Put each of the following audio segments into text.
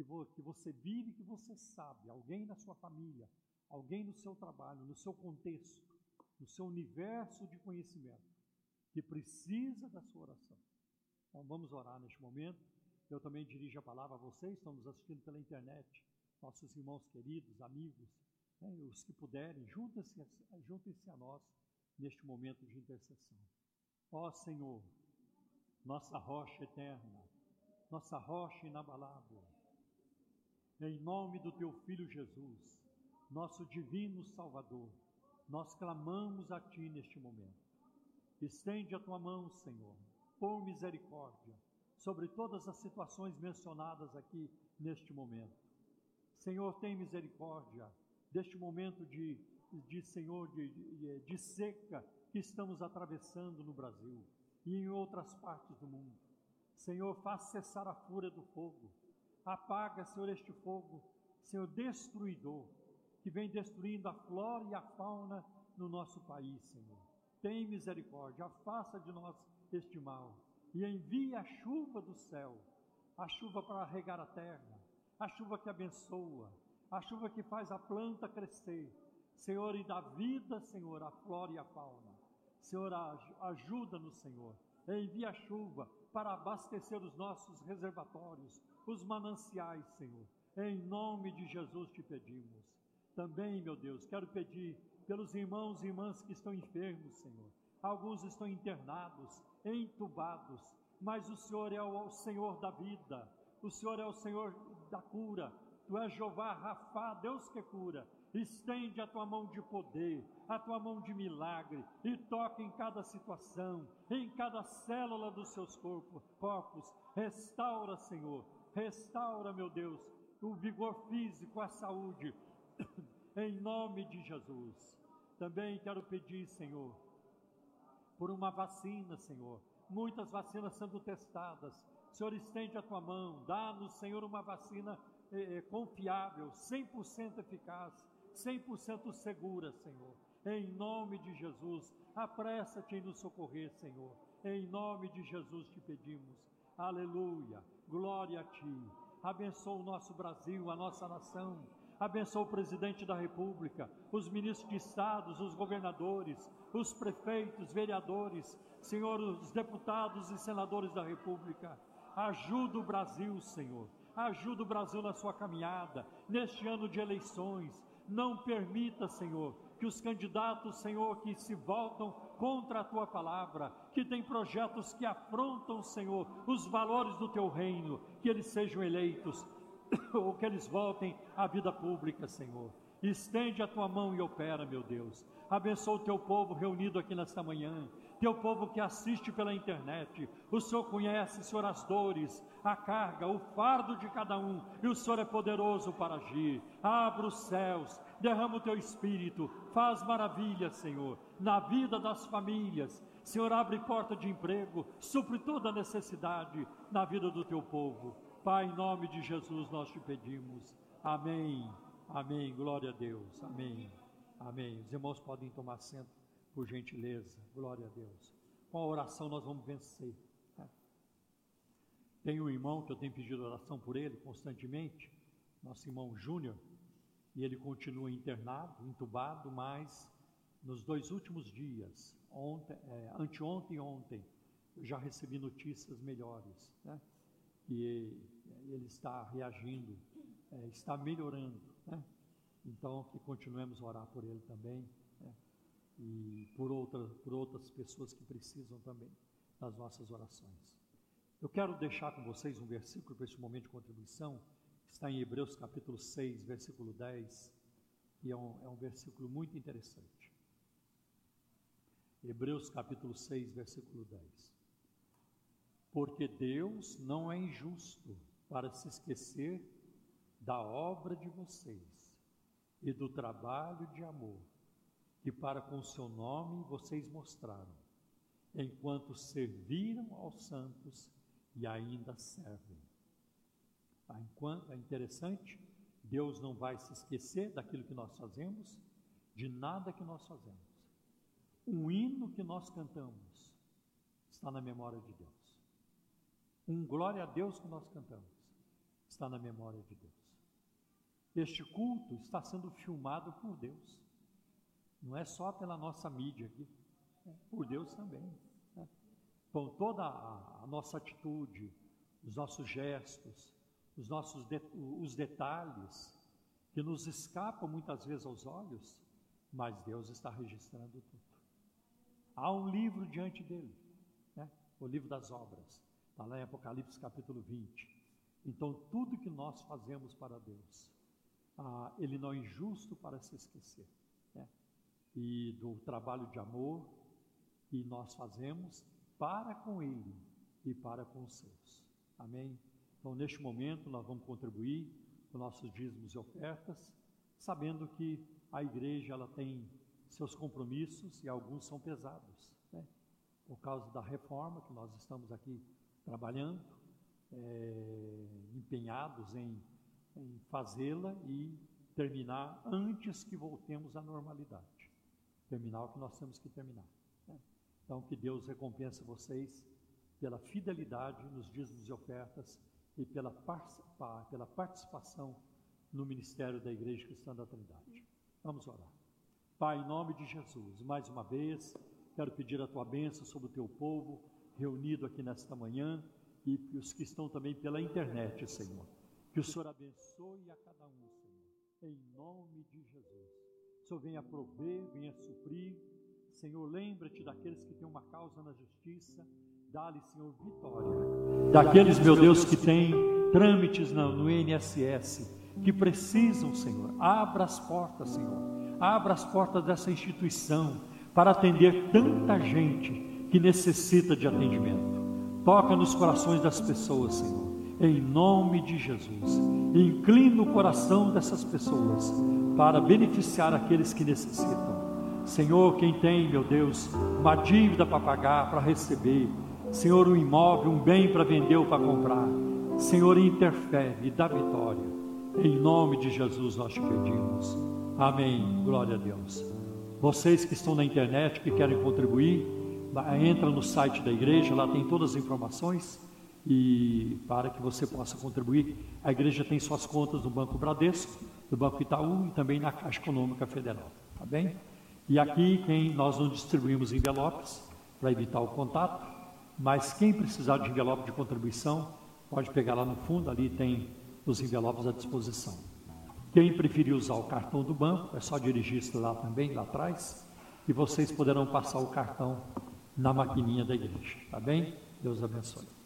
que, vo, que você vive, que você sabe, alguém na sua família, alguém no seu trabalho, no seu contexto, no seu universo de conhecimento, que precisa da sua oração. Então vamos orar neste momento. Eu também dirijo a palavra a vocês, estão nos assistindo pela internet, nossos irmãos queridos, amigos, né, os que puderem, juntem-se juntem a nós neste momento de intercessão. Ó Senhor, nossa rocha eterna, nossa rocha inabalável, em nome do Teu Filho Jesus, nosso divino Salvador, nós clamamos a Ti neste momento. Estende a Tua mão, Senhor, por misericórdia, sobre todas as situações mencionadas aqui neste momento. Senhor, tem misericórdia deste momento de, de Senhor, de, de, seca que estamos atravessando no Brasil e em outras partes do mundo. Senhor, faz cessar a fúria do fogo. Apaga, Senhor, este fogo, Senhor, destruidor, que vem destruindo a flora e a fauna no nosso país, Senhor. Tem misericórdia, afasta de nós este mal e envia a chuva do céu, a chuva para regar a terra, a chuva que abençoa, a chuva que faz a planta crescer, Senhor, e dá vida, Senhor, à flora e à fauna. Senhor, ajuda-nos, Senhor. Envia chuva para abastecer os nossos reservatórios, os mananciais, Senhor. Em nome de Jesus te pedimos. Também, meu Deus, quero pedir pelos irmãos e irmãs que estão enfermos, Senhor. Alguns estão internados, entubados, mas o Senhor é o Senhor da vida, o Senhor é o Senhor da cura, Tu és Jeová Rafá, Deus que cura. Estende a tua mão de poder, a tua mão de milagre e toque em cada situação, em cada célula dos seus corpos. Restaura, Senhor, restaura, meu Deus, o vigor físico, a saúde, em nome de Jesus. Também quero pedir, Senhor, por uma vacina, Senhor. Muitas vacinas sendo testadas. Senhor, estende a tua mão, dá-nos, Senhor, uma vacina é, é, confiável, 100% eficaz, 100% segura, Senhor. Em nome de Jesus, apressa-te em nos socorrer, Senhor. Em nome de Jesus te pedimos. Aleluia. Glória a ti. Abençoa o nosso Brasil, a nossa nação. Abençoa o presidente da República, os ministros de estados, os governadores, os prefeitos, vereadores, Senhor, os deputados e senadores da República. Ajuda o Brasil, Senhor Ajuda o Brasil na sua caminhada, neste ano de eleições. Não permita, Senhor, que os candidatos, Senhor, que se voltam contra a tua palavra, que têm projetos que afrontam, Senhor, os valores do teu reino, que eles sejam eleitos ou que eles voltem à vida pública, Senhor. Estende a tua mão e opera, meu Deus. Abençoa o teu povo reunido aqui nesta manhã, teu povo que assiste pela internet. O Senhor conhece, Senhor, as dores, a carga, o fardo de cada um, e o Senhor é poderoso para agir. Abra os céus, derrama o teu espírito, faz maravilhas, Senhor, na vida das famílias. Senhor, abre porta de emprego, supre toda necessidade na vida do teu povo. Pai, em nome de Jesus nós te pedimos. Amém. Amém. Glória a Deus. Amém. Amém. Os irmãos podem tomar assento, por gentileza. Glória a Deus. Com a oração nós vamos vencer. Né? Tem um irmão que eu tenho pedido oração por ele constantemente, nosso irmão Júnior, e ele continua internado, entubado, mas nos dois últimos dias, ontem, é, anteontem e ontem, eu já recebi notícias melhores, né? E ele está reagindo é, está melhorando. Né? Então, que continuemos a orar por ele também né? e por, outra, por outras pessoas que precisam também das nossas orações. Eu quero deixar com vocês um versículo para este momento de contribuição, está em Hebreus capítulo 6, versículo 10, e é um, é um versículo muito interessante. Hebreus capítulo 6, versículo 10. Porque Deus não é injusto para se esquecer da obra de vocês e do trabalho de amor que para com seu nome vocês mostraram, enquanto serviram aos santos e ainda servem. Enquanto, é interessante, Deus não vai se esquecer daquilo que nós fazemos, de nada que nós fazemos. Um hino que nós cantamos está na memória de Deus. Um glória a Deus que nós cantamos está na memória de Deus. Este culto está sendo filmado por Deus. Não é só pela nossa mídia aqui, é por Deus também. Né? Então, toda a, a, nossa atitude, os nossos gestos, os nossos de, os detalhes, que nos escapam muitas vezes aos olhos, mas Deus está registrando tudo. Há um livro diante dele, né? o livro das obras, está lá em Apocalipse capítulo 20. Então, tudo que nós fazemos para Deus, ah, Ele não é injusto para se esquecer. Né? E do trabalho de amor que nós fazemos para com Ele e para com os seus. Amém? Então, neste momento, nós vamos contribuir com nossos dízimos e ofertas, sabendo que a igreja ela tem seus compromissos e alguns são pesados, né? por causa da reforma que nós estamos aqui trabalhando, é, empenhados em, em fazê-la e terminar antes que voltemos à normalidade. Terminar o que nós temos que terminar. Né? Então, que Deus recompense vocês pela fidelidade nos dízimos e ofertas e pela, pela participação no ministério da Igreja Cristã da Trindade. Vamos orar. Pai, em nome de Jesus, mais uma vez, quero pedir a tua bênção sobre o teu povo reunido aqui nesta manhã e os que estão também pela internet, Senhor. Que o Senhor abençoe a cada um, Senhor, em nome de Jesus. O Senhor venha prover, venha suprir. Senhor, lembra-te daqueles que têm uma causa na justiça. Dá-lhe, Senhor, vitória. Daqueles, meu Deus, que têm trâmites no, no INSS, que precisam, Senhor. Abra as portas, Senhor. Abra as portas dessa instituição para atender tanta gente que necessita de atendimento. Toca nos corações das pessoas, Senhor, em nome de Jesus. Inclina o coração dessas pessoas para beneficiar aqueles que necessitam. Senhor, quem tem, meu Deus, uma dívida para pagar, para receber, Senhor, um imóvel, um bem para vender ou para comprar, Senhor, interfere e dá vitória. Em nome de Jesus nós te pedimos. Amém. Glória a Deus. Vocês que estão na internet, que querem contribuir, entra no site da igreja, lá tem todas as informações e para que você possa contribuir. A igreja tem suas contas no Banco Bradesco, no Banco Itaú e também na Caixa Econômica Federal, tá bem? E aqui quem nós não distribuímos envelopes para evitar o contato, mas quem precisar de envelope de contribuição pode pegar lá no fundo, ali tem os envelopes à disposição. Quem preferir usar o cartão do banco, é só dirigir-se lá também, lá atrás, e vocês poderão passar o cartão na maquininha da igreja, tá bem? Deus abençoe.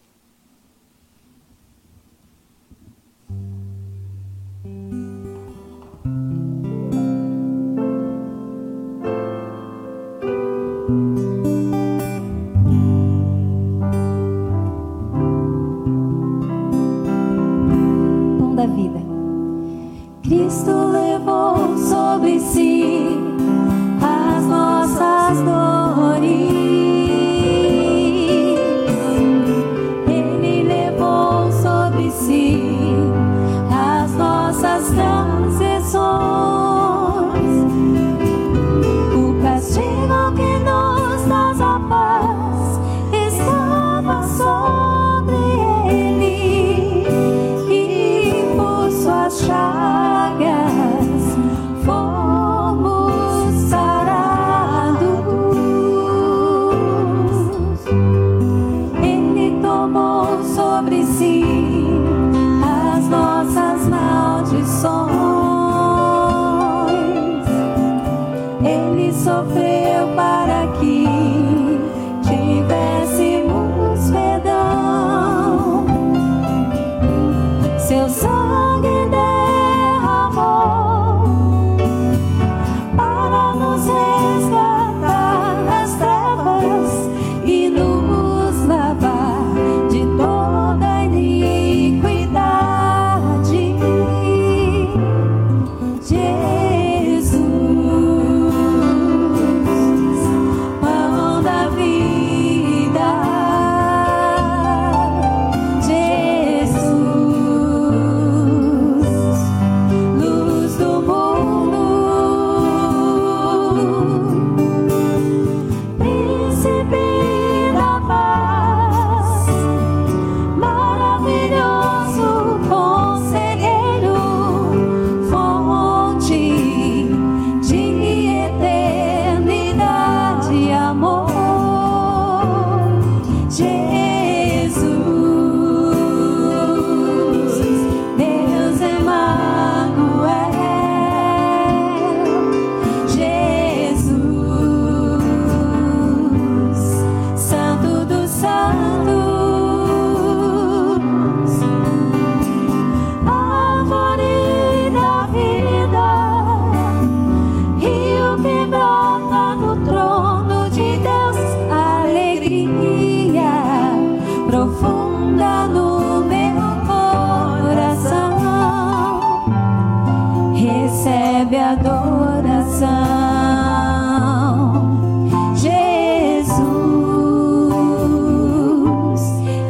Cristo levou sobre si as nossas dores.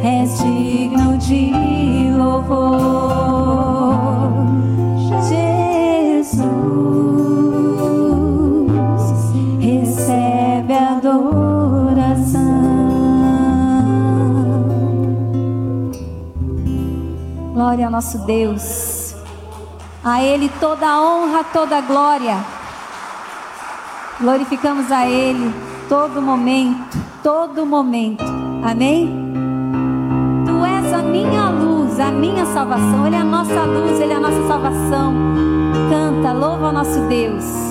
És digno de louvor. Jesus, recebe adoração. Glória ao nosso Deus. A Ele toda a honra, toda a glória. Glorificamos a Ele todo momento, todo momento. Amém? Tu és a minha luz, a minha salvação. Ele é a nossa luz, Ele é a nossa salvação. Canta, louva o nosso Deus.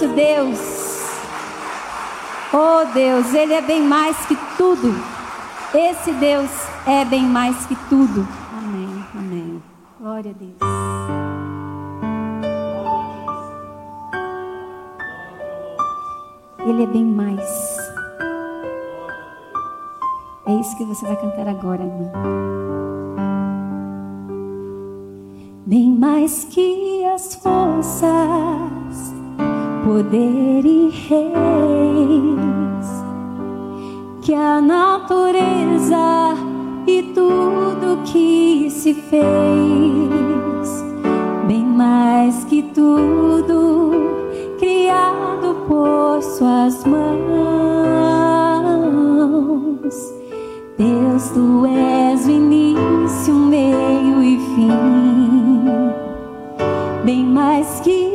Nosso Deus. Oh Deus, Ele é bem mais que tudo. Esse Deus é bem mais que tudo. Amém, amém. Glória a Deus. Ele é bem mais. É isso que você vai cantar agora, irmã. Bem mais que as forças, poder e reis, que a natureza e tudo que se fez, bem mais que tudo criado por suas mãos. Deus, tu és o início, meio e fim, bem mais que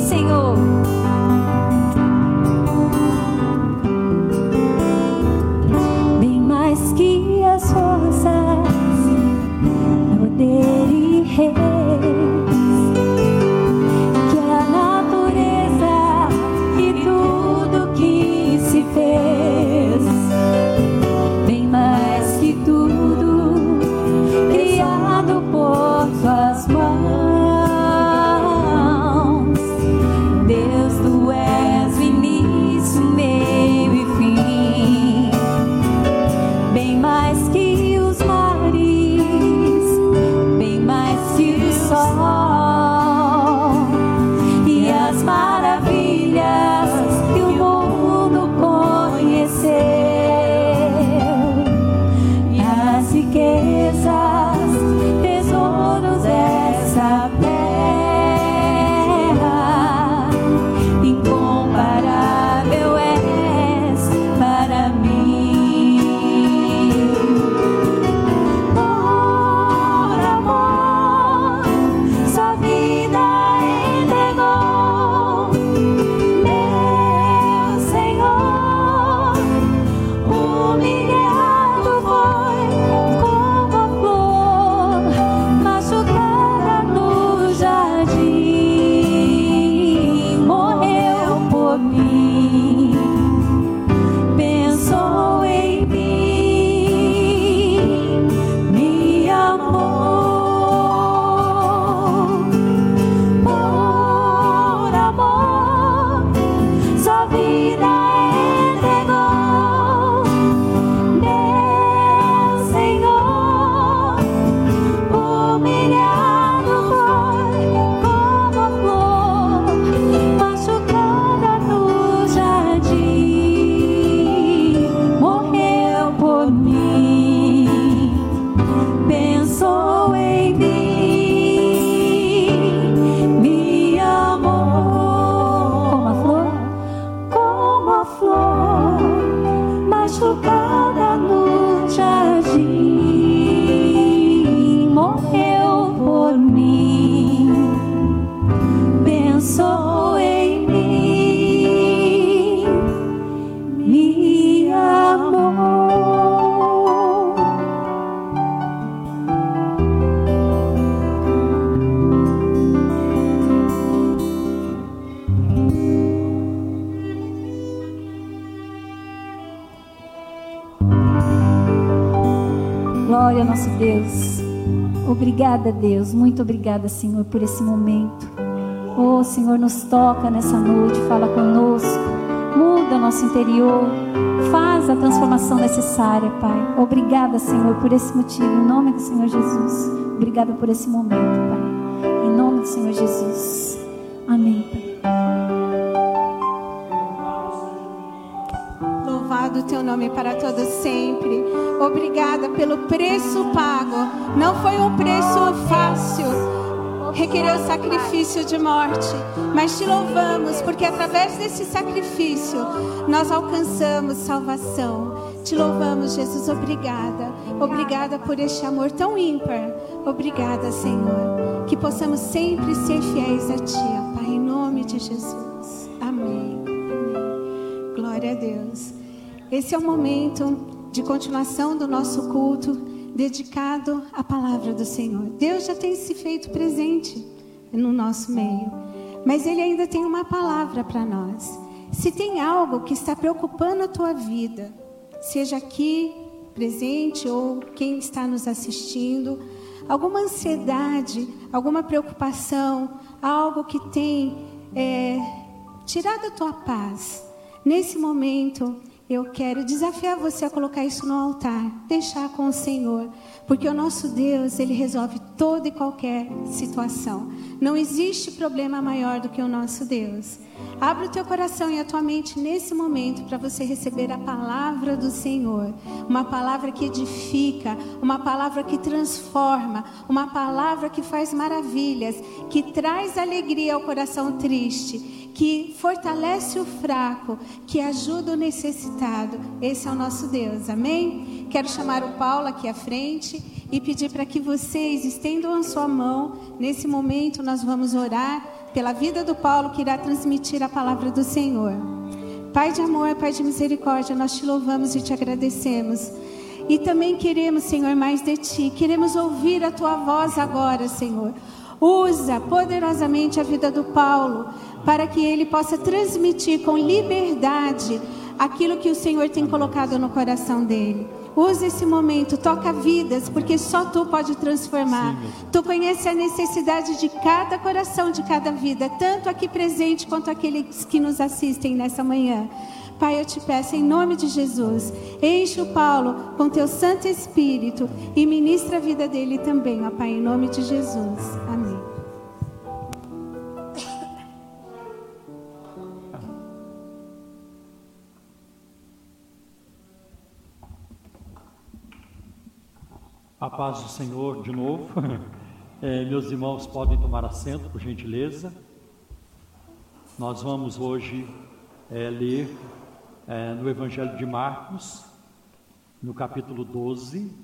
Deus Obrigada, Deus. Muito obrigada, Senhor, por esse momento. Oh, Senhor, nos toca nessa noite, fala conosco. Muda nosso interior. Faz a transformação necessária, Pai. Obrigada, Senhor, por esse motivo. Em nome do Senhor Jesus. Obrigada por esse momento, Pai. Em nome do Senhor Jesus. Preço pago. Não foi um preço fácil. Requereu sacrifício de morte, mas te louvamos porque através desse sacrifício nós alcançamos salvação. Te louvamos, Jesus. Obrigada. Obrigada por este amor tão ímpar. Obrigada, Senhor. Que possamos sempre ser fiéis a Ti, Pai, em nome de Jesus. Amém. Amém. Glória a Deus. Esse é o momento de continuação do nosso culto dedicado à palavra do Senhor. Deus já tem se feito presente no nosso meio, mas Ele ainda tem uma palavra para nós. Se tem algo que está preocupando a tua vida, seja aqui presente ou quem está nos assistindo, alguma ansiedade, alguma preocupação, algo que tem é, tirado a tua paz, nesse momento eu quero desafiar você a colocar isso no altar, deixar com o Senhor, porque o nosso Deus, ele resolve toda e qualquer situação. Não existe problema maior do que o nosso Deus. Abra o teu coração e a tua mente nesse momento para você receber a palavra do Senhor, uma palavra que edifica, uma palavra que transforma, uma palavra que faz maravilhas, que traz alegria ao coração triste que fortalece o fraco, que ajuda o necessitado. Esse é o nosso Deus, amém? Quero chamar o Paulo aqui à frente e pedir para que vocês estendam a sua mão. Nesse momento, nós vamos orar pela vida do Paulo, que irá transmitir a palavra do Senhor. Pai de amor, Pai de misericórdia, nós te louvamos e te agradecemos. E também queremos, Senhor, mais de ti. Queremos ouvir a tua voz agora, Senhor. Usa poderosamente a vida do Paulo para que ele possa transmitir com liberdade aquilo que o Senhor tem colocado no coração dele. Use esse momento, toca vidas, porque só tu pode transformar. Sim, tu conhece a necessidade de cada coração, de cada vida, tanto aqui presente quanto aqueles que nos assistem nessa manhã. Pai, eu te peço em nome de Jesus, enche o Paulo com teu Santo Espírito e ministra a vida dele também, ó Pai, em nome de Jesus. Amém. A paz do Senhor de novo. É, meus irmãos podem tomar assento, por gentileza. Nós vamos hoje é, ler é, no Evangelho de Marcos, no capítulo 12,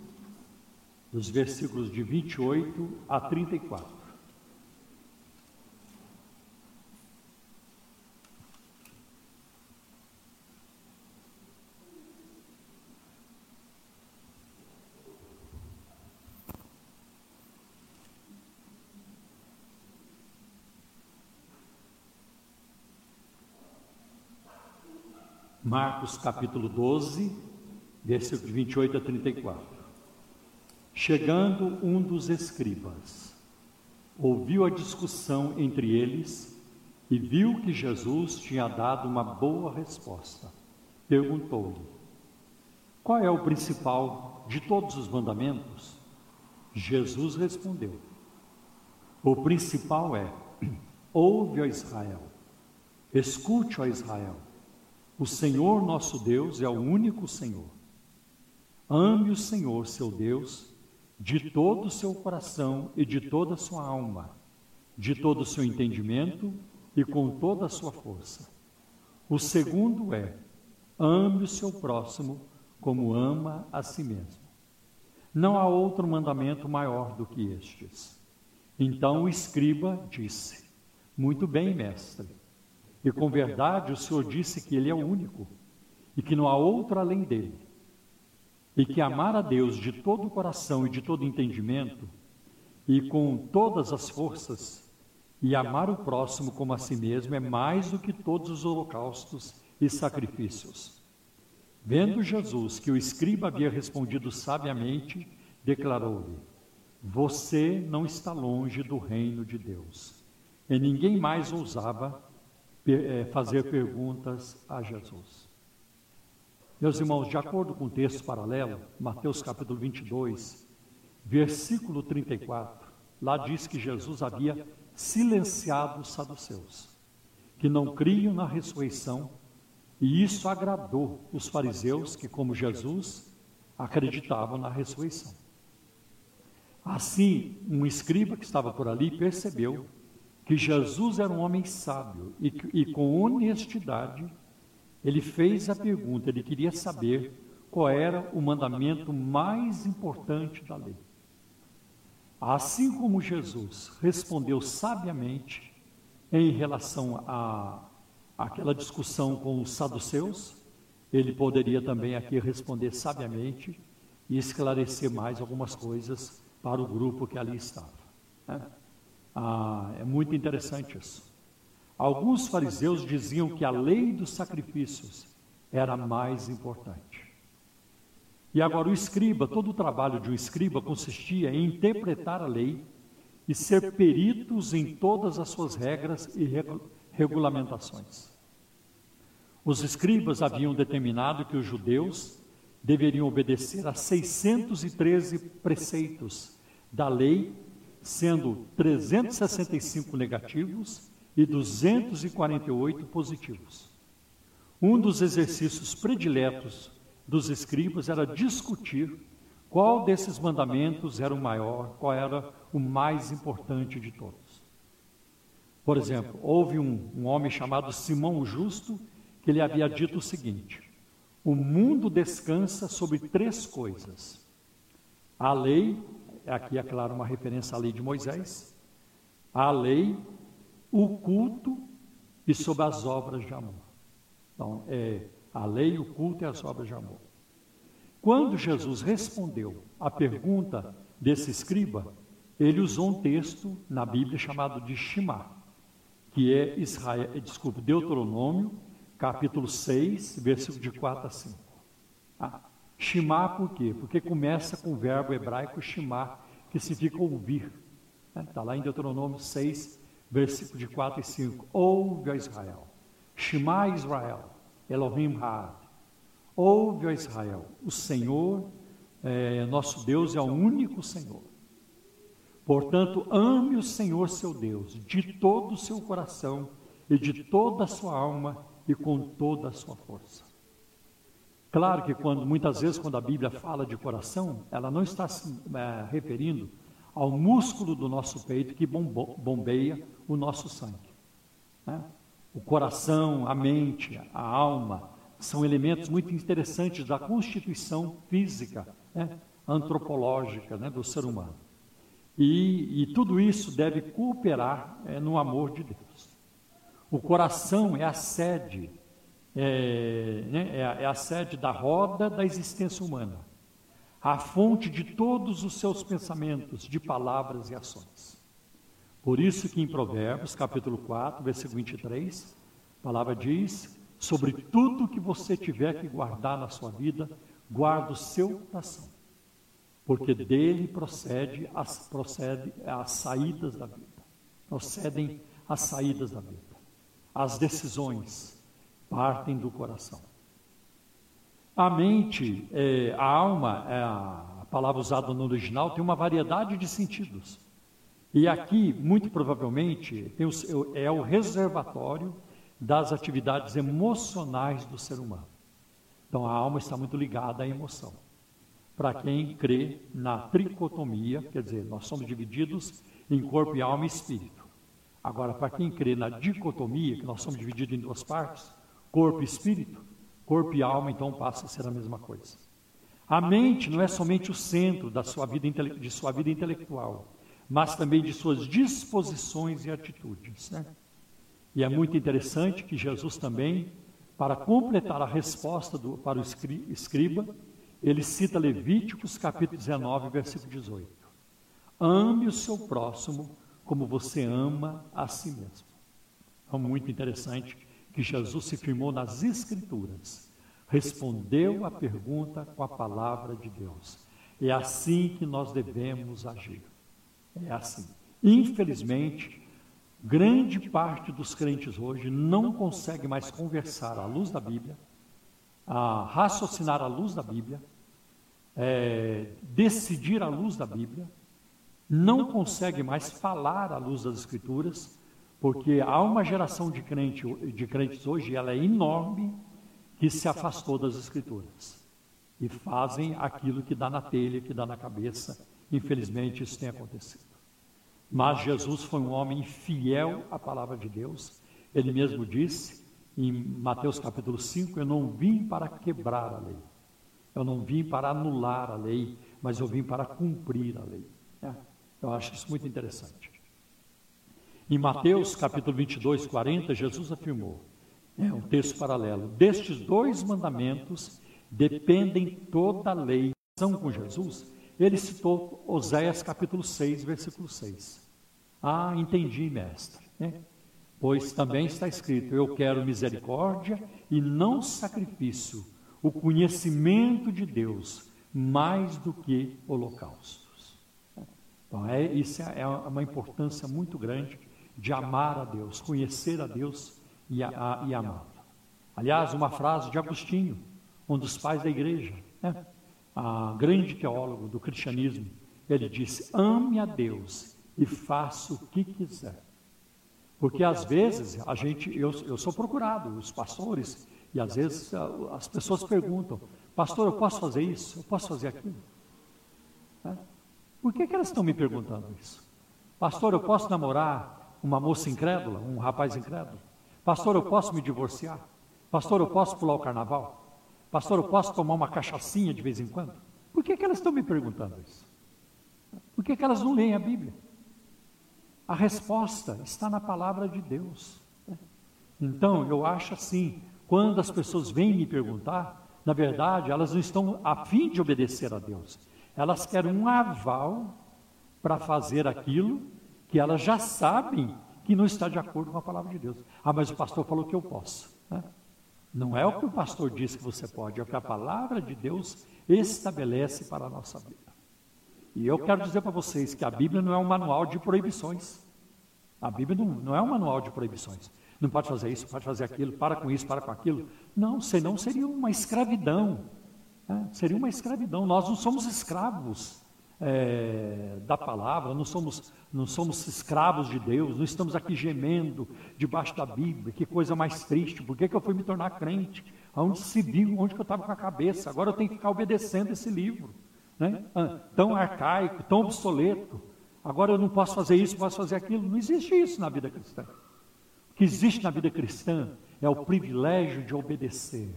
dos versículos de 28 a 34. Marcos capítulo 12, versículos 28 a 34. Chegando um dos escribas, ouviu a discussão entre eles e viu que Jesus tinha dado uma boa resposta. Perguntou-lhe: Qual é o principal de todos os mandamentos? Jesus respondeu: O principal é: Ouve, ó Israel, escute, ó Israel o Senhor nosso Deus é o único Senhor. Ame o Senhor, seu Deus, de todo o seu coração e de toda a sua alma, de todo o seu entendimento e com toda a sua força. O segundo é: ame o seu próximo como ama a si mesmo. Não há outro mandamento maior do que estes. Então o escriba disse: Muito bem, mestre. E com verdade o Senhor disse que Ele é o único e que não há outro além dele. E que amar a Deus de todo o coração e de todo entendimento e com todas as forças e amar o próximo como a si mesmo é mais do que todos os holocaustos e sacrifícios. Vendo Jesus que o escriba havia respondido sabiamente, declarou-lhe: Você não está longe do reino de Deus. E ninguém mais ousava fazer perguntas a Jesus. Meus irmãos, de acordo com o texto paralelo, Mateus capítulo 22, versículo 34, lá diz que Jesus havia silenciado os saduceus, que não criam na ressurreição, e isso agradou os fariseus que, como Jesus, acreditavam na ressurreição. Assim, um escriba que estava por ali percebeu que Jesus era um homem sábio e, e com honestidade ele fez a pergunta, ele queria saber qual era o mandamento mais importante da lei. Assim como Jesus respondeu sabiamente em relação a aquela discussão com os saduceus, ele poderia também aqui responder sabiamente e esclarecer mais algumas coisas para o grupo que ali estava. Né? Ah, é muito interessante isso. Alguns fariseus diziam que a lei dos sacrifícios era mais importante. E agora o escriba, todo o trabalho de um escriba consistia em interpretar a lei e ser peritos em todas as suas regras e regulamentações. Os escribas haviam determinado que os judeus deveriam obedecer a 613 preceitos da lei, sendo 365 negativos e 248 positivos. Um dos exercícios prediletos dos escribas era discutir qual desses mandamentos era o maior, qual era o mais importante de todos. Por exemplo, houve um, um homem chamado Simão o Justo que lhe havia dito o seguinte: O mundo descansa sobre três coisas. A lei, aqui é claro uma referência à lei de Moisés, a lei, o culto e sobre as obras de amor. Então, é a lei, o culto e as obras de amor. Quando Jesus respondeu à pergunta desse escriba, ele usou um texto na Bíblia chamado de Shema, que é Israel, é, desculpe, Deuteronômio, capítulo 6, versículo de 4 a 5. Ah, Shema por quê? Porque começa com o verbo hebraico Shema, que significa ouvir. Está né? lá em Deuteronômio 6, versículo de 4 e 5. Ouve, ó Israel. Shema Israel, Elohim Had. Ouve, ó Israel, o Senhor, é, nosso Deus, é o único Senhor. Portanto, ame o Senhor seu Deus de todo o seu coração e de toda a sua alma e com toda a sua força. Claro que quando muitas vezes quando a Bíblia fala de coração, ela não está se é, referindo ao músculo do nosso peito que bombeia o nosso sangue. Né? O coração, a mente, a alma são elementos muito interessantes da constituição física, né? antropológica né? do ser humano. E, e, tudo isso deve cooperar é, no amor de Deus. O coração é a sede, é, né? é, a, é a sede da roda da existência humana, a fonte de todos os seus pensamentos, de palavras e ações. Por isso que em Provérbios, capítulo 4, versículo 23, a palavra diz: sobre tudo que você tiver que guardar na sua vida, guarda o seu coração, porque dele procede as, procede as saídas da vida, procedem as saídas da vida. As decisões partem do coração. A mente, é, a alma, é a palavra usada no original, tem uma variedade de sentidos. E aqui, muito provavelmente, o, é o reservatório das atividades emocionais do ser humano. Então, a alma está muito ligada à emoção. Para quem crê na tricotomia, quer dizer, nós somos divididos em corpo e alma e espírito. Agora, para quem crê na dicotomia, que nós somos divididos em duas partes, corpo e espírito, corpo e alma, então passa a ser a mesma coisa. A mente não é somente o centro da sua vida, de sua vida intelectual mas também de suas disposições e atitudes. Né? E é muito interessante que Jesus também, para completar a resposta do, para o escriba, ele cita Levíticos capítulo 19, versículo 18. Ame o seu próximo como você ama a si mesmo. É muito interessante que Jesus se firmou nas Escrituras, respondeu a pergunta com a palavra de Deus É assim que nós devemos agir. É assim. Infelizmente, grande parte dos crentes hoje não consegue mais conversar à luz da Bíblia, a raciocinar à luz da Bíblia, é, decidir à luz da Bíblia, não consegue mais falar à luz das Escrituras, porque há uma geração de, crente, de crentes hoje, ela é enorme, que se afastou das Escrituras e fazem aquilo que dá na telha, que dá na cabeça. Infelizmente, isso tem acontecido. Mas Jesus foi um homem fiel à palavra de Deus. Ele mesmo disse em Mateus capítulo 5: Eu não vim para quebrar a lei, eu não vim para anular a lei, mas eu vim para cumprir a lei. É, eu acho isso muito interessante. Em Mateus capítulo 22, 40, Jesus afirmou: é um texto paralelo. Destes dois mandamentos dependem toda a lei. São com Jesus, ele citou Oséias capítulo 6, versículo 6. Ah, entendi, mestre. É. Pois também está escrito: Eu quero misericórdia e não sacrifício, o conhecimento de Deus mais do que holocaustos. Então, é, isso é uma importância muito grande de amar a Deus, conhecer a Deus e, a, e amá-lo. Aliás, uma frase de Agostinho, um dos pais da igreja, né? a grande teólogo do cristianismo, ele disse: ame a Deus e faça o que quiser. Porque às vezes a gente, eu, eu sou procurado, os pastores, e às vezes as pessoas perguntam: Pastor, eu posso fazer isso? Eu posso fazer aquilo? É? Por que, que elas estão me perguntando isso? Pastor, eu posso namorar uma moça incrédula, um rapaz incrédulo? Pastor, eu posso me divorciar? Pastor, eu posso pular o carnaval? Pastor, eu posso tomar uma cachaçinha de vez em quando? Por que, que elas estão me perguntando isso? Por que, que elas não leem a Bíblia? A resposta está na palavra de Deus. Então, eu acho assim, quando as pessoas vêm me perguntar, na verdade, elas não estão a fim de obedecer a Deus. Elas querem um aval para fazer aquilo que elas já sabem que não está de acordo com a palavra de Deus. Ah, mas o pastor falou que eu posso. Né? Não é o que o pastor diz que você pode, é o que a palavra de Deus estabelece para a nossa vida. E eu quero dizer para vocês que a Bíblia não é um manual de proibições. A Bíblia não, não é um manual de proibições. Não pode fazer isso, pode fazer aquilo, para com isso, para com aquilo. Não, senão seria uma escravidão. Né? Seria uma escravidão. Nós não somos escravos é, da palavra, não somos, não somos escravos de Deus, não estamos aqui gemendo debaixo da Bíblia, que coisa mais triste, por que, que eu fui me tornar crente? Aonde se viu, onde que eu estava com a cabeça? Agora eu tenho que ficar obedecendo esse livro, né? Ah, tão arcaico, tão obsoleto. Agora eu não posso fazer isso, posso fazer aquilo. Não existe isso na vida cristã. O que existe na vida cristã é o privilégio de obedecer,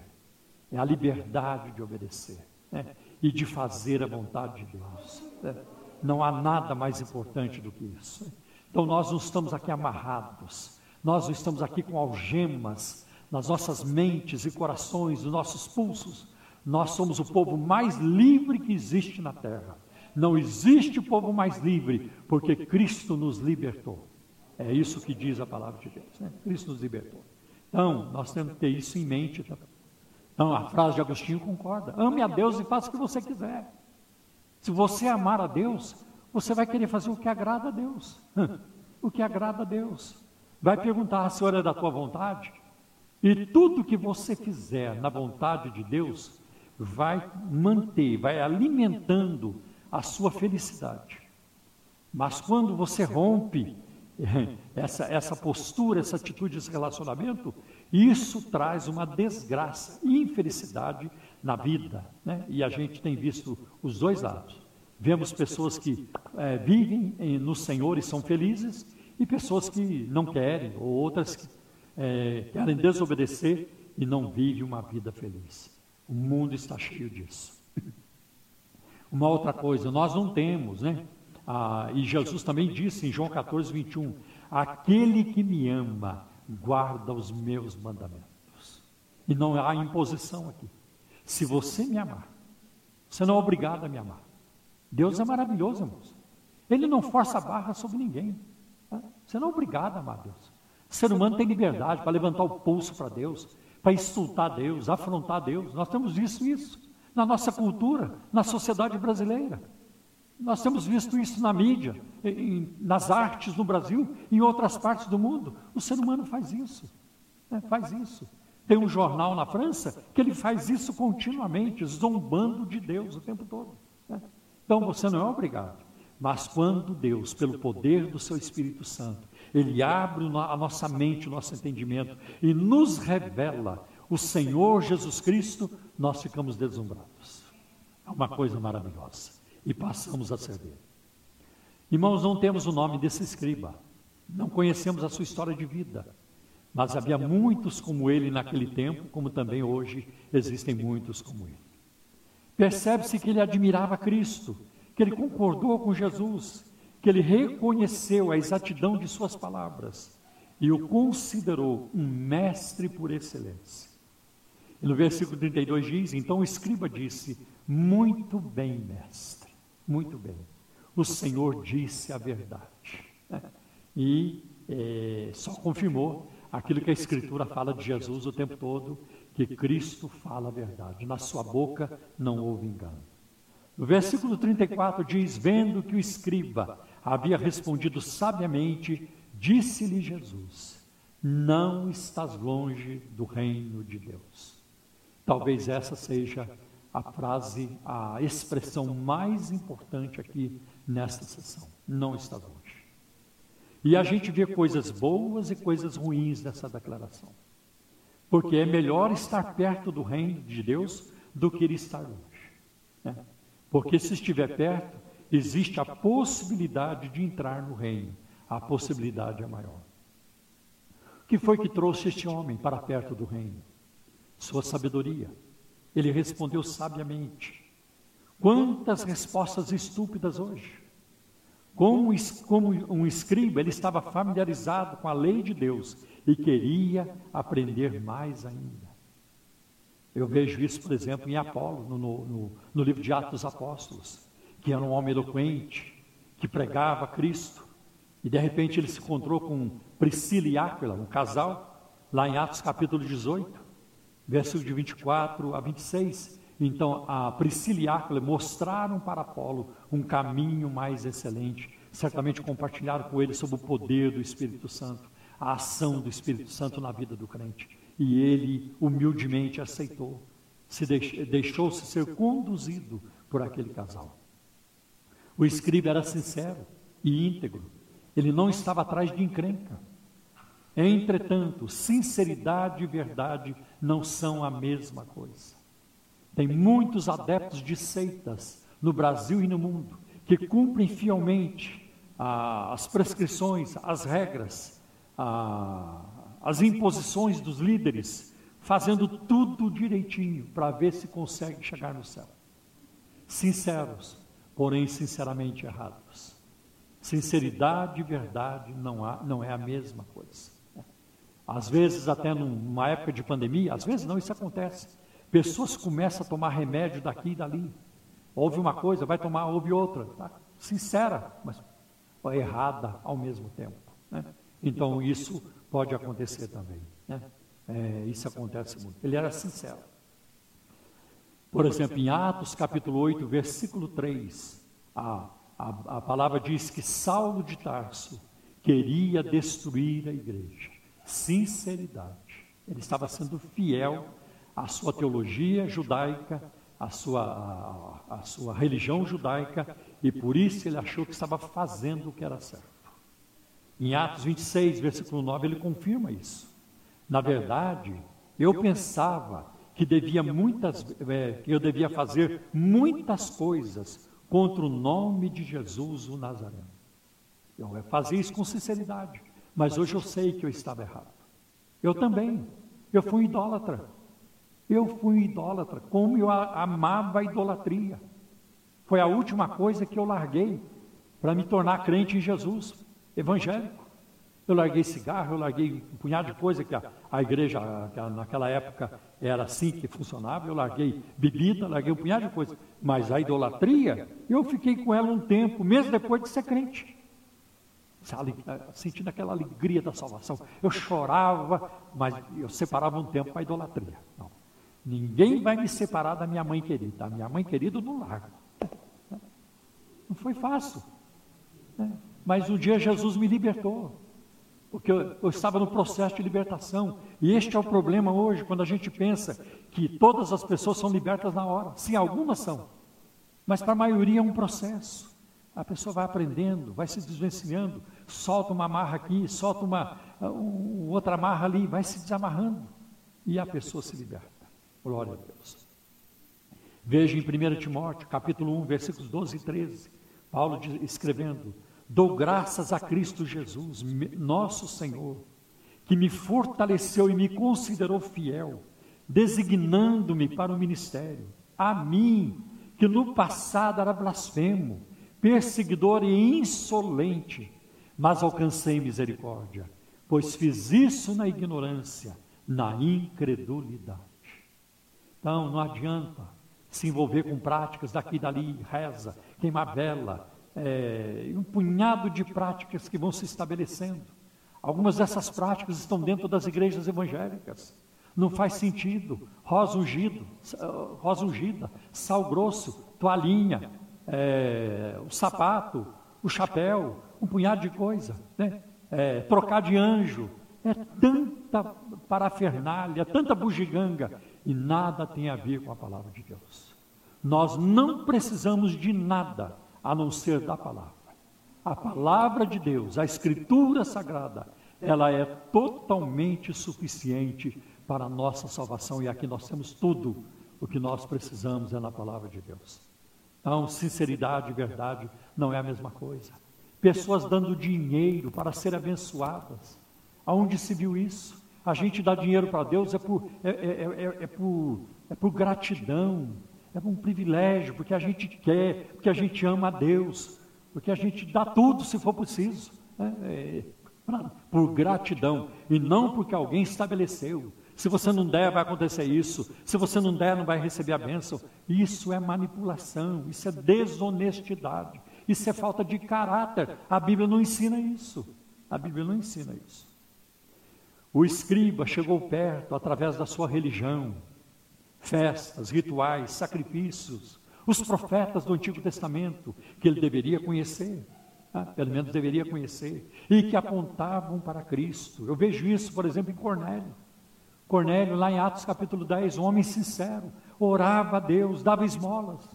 é a liberdade de obedecer. Né? e de fazer a vontade de Deus. Não há nada mais importante do que isso. Então nós não estamos aqui amarrados, nós não estamos aqui com algemas nas nossas mentes e corações, nos nossos pulsos. Nós somos o povo mais livre que existe na terra. Não existe povo mais livre, porque Cristo nos libertou. É isso que diz a palavra de Deus. Né? Cristo nos libertou. Então, nós temos que ter isso em mente também. Então, a frase de Agostinho concorda. Ame a Deus e faça o que você quiser. Se você amar a Deus, você vai querer fazer o que agrada a Deus. o que agrada a Deus. Vai perguntar, Senhor, é da tua vontade? E tudo que você fizer na vontade de Deus vai manter, vai alimentando a sua felicidade. Mas quando você rompe essa, essa postura, essa atitude, esse relacionamento, isso traz uma desgraça, infelicidade na vida. Né? E a gente tem visto os dois lados. Vemos pessoas que é, vivem em, no Senhor e são felizes, e pessoas que não querem, ou outras que é, querem desobedecer e não vivem uma vida feliz. O mundo está cheio disso. Uma outra coisa, nós não temos, né? Ah, e Jesus também disse em João 14, 21, aquele que me ama guarda os meus mandamentos. E não há imposição aqui. Se você me amar, você não é obrigado a me amar. Deus é maravilhoso, irmãos. Ele não força a barra sobre ninguém. Você não é obrigado a amar Deus. O ser humano tem liberdade para levantar o pulso para Deus, para insultar Deus, afrontar Deus. Nós temos isso, isso. na nossa cultura, na sociedade brasileira. Nós temos visto isso na mídia, em, nas artes no Brasil, em outras partes do mundo. O ser humano faz isso, né? faz isso. Tem um jornal na França que ele faz isso continuamente, zombando de Deus o tempo todo. Né? Então você não é obrigado. Mas quando Deus, pelo poder do seu Espírito Santo, ele abre a nossa mente, o nosso entendimento e nos revela o Senhor Jesus Cristo, nós ficamos deslumbrados. É uma coisa maravilhosa. E passamos a servir. Irmãos, não temos o nome desse escriba, não conhecemos a sua história de vida, mas havia muitos como ele naquele tempo, como também hoje existem muitos como ele. Percebe-se que ele admirava Cristo, que ele concordou com Jesus, que ele reconheceu a exatidão de suas palavras e o considerou um mestre por excelência. E no versículo 32 diz: Então o escriba disse: Muito bem, mestre, muito bem. O Senhor disse a verdade. E é, só confirmou aquilo que a Escritura fala de Jesus o tempo todo: que Cristo fala a verdade. Na sua boca não houve engano. No versículo 34 diz: Vendo que o escriba havia respondido sabiamente, disse-lhe Jesus: Não estás longe do reino de Deus. Talvez essa seja a frase, a expressão mais importante aqui nesta sessão. Não está longe. E a gente vê coisas boas e coisas ruins nessa declaração. Porque é melhor estar perto do reino de Deus do que estar longe. Né? Porque se estiver perto, existe a possibilidade de entrar no reino. A possibilidade é maior. O que foi que trouxe este homem para perto do reino? Sua sabedoria. Ele respondeu sabiamente. Quantas respostas estúpidas hoje. Como, como um escriba, ele estava familiarizado com a lei de Deus e queria aprender mais ainda. Eu vejo isso, por exemplo, em Apolo, no, no, no livro de Atos dos Apóstolos que era um homem eloquente, que pregava Cristo, e de repente ele se encontrou com Priscila e Áquila, um casal, lá em Atos capítulo 18, versículo de 24 a 26. Então, a Priscila e Áquila mostraram para Apolo um caminho mais excelente, certamente compartilharam com ele sobre o poder do Espírito Santo, a ação do Espírito Santo na vida do crente. E ele humildemente aceitou, se deixou-se ser conduzido por aquele casal. O escriba era sincero e íntegro. Ele não estava atrás de encrenca. Entretanto, sinceridade e verdade não são a mesma coisa. Tem muitos adeptos de seitas no Brasil e no mundo que cumprem fielmente ah, as prescrições, as regras, ah, as imposições dos líderes, fazendo tudo direitinho para ver se consegue chegar no céu. Sinceros, porém sinceramente errados. Sinceridade e verdade não, há, não é a mesma coisa. Às vezes, até numa época de pandemia, às vezes não, isso acontece. Pessoas começam a tomar remédio daqui e dali. Houve uma coisa, vai tomar, houve outra. Tá? Sincera, mas errada ao mesmo tempo. Né? Então, isso pode acontecer também. Né? É, isso acontece muito. Ele era sincero. Por exemplo, em Atos capítulo 8, versículo 3, a, a, a palavra diz que Saulo de Tarso queria destruir a igreja. Sinceridade. Ele estava sendo fiel à sua teologia judaica, à sua, à sua religião judaica, e por isso ele achou que estava fazendo o que era certo. Em Atos 26, versículo 9, ele confirma isso. Na verdade, eu pensava que devia muitas, é, que eu devia fazer muitas coisas contra o nome de Jesus o Nazareno. Eu fazia isso com sinceridade, mas hoje eu sei que eu estava errado. Eu também. Eu fui idólatra. Eu fui idólatra. Como eu amava a idolatria. Foi a última coisa que eu larguei para me tornar crente em Jesus, evangélico. Eu larguei cigarro, eu larguei um punhado de coisa que a, a igreja, a, naquela época, era assim que funcionava. Eu larguei bebida, larguei um punhado de coisa. Mas a idolatria, eu fiquei com ela um tempo, mesmo depois de ser crente. Sentindo aquela alegria da salvação. Eu chorava, mas eu separava um tempo para a idolatria. Ninguém vai me separar da minha mãe querida. A minha mãe querida no largo. Não foi fácil. Né? Mas um dia Jesus me libertou. Porque eu, eu, estava no processo de libertação. E este é o problema hoje, quando a gente pensa que todas as pessoas são libertas na hora. Sim, algumas são. Mas para a maioria é um processo. A pessoa vai aprendendo, vai se desvencilhando, solta uma amarra aqui, solta uma um, outra amarra ali, vai se desamarrando. E a pessoa se liberta. Glória a Deus. Veja em 1 Timóteo, capítulo 1, versículos 12 e 13, Paulo escrevendo: Dou graças a Cristo Jesus, nosso Senhor, que me fortaleceu e me considerou fiel, designando-me para o ministério. A mim, que no passado era blasfemo, perseguidor e insolente, mas alcancei misericórdia, pois fiz isso na ignorância, na incredulidade. Então, não adianta se envolver com práticas daqui e dali, reza, queimar vela, é, um punhado de práticas que vão se estabelecendo. Algumas dessas práticas estão dentro das igrejas evangélicas. Não faz sentido. Rosa ungido, rosa ungida, sal grosso, toalhinha, é, o sapato, o chapéu, um punhado de coisa, né? É, trocar de anjo. É tanta parafernália, tanta bugiganga e nada tem a ver com a palavra de Deus. Nós não precisamos de nada a não ser da palavra. A palavra de Deus, a Escritura Sagrada, ela é totalmente suficiente para a nossa salvação e aqui nós temos tudo o que nós precisamos é na palavra de Deus. Então, sinceridade e verdade não é a mesma coisa. Pessoas dando dinheiro para serem abençoadas. Aonde se viu isso? A gente dá dinheiro para Deus é por, é, é, é, por, é por gratidão, é por um privilégio, porque a gente quer, porque a gente ama a Deus, porque a gente dá tudo se for preciso, né? pra, por gratidão, e não porque alguém estabeleceu. Se você não der, vai acontecer isso. Se você não der, não vai receber a bênção. Isso é manipulação, isso é desonestidade, isso é falta de caráter. A Bíblia não ensina isso. A Bíblia não ensina isso. O escriba chegou perto através da sua religião, festas, rituais, sacrifícios, os profetas do Antigo Testamento, que ele deveria conhecer, ah, pelo menos deveria conhecer, e que apontavam para Cristo. Eu vejo isso, por exemplo, em Cornélio. Cornélio, lá em Atos capítulo 10, um homem sincero, orava a Deus, dava esmolas,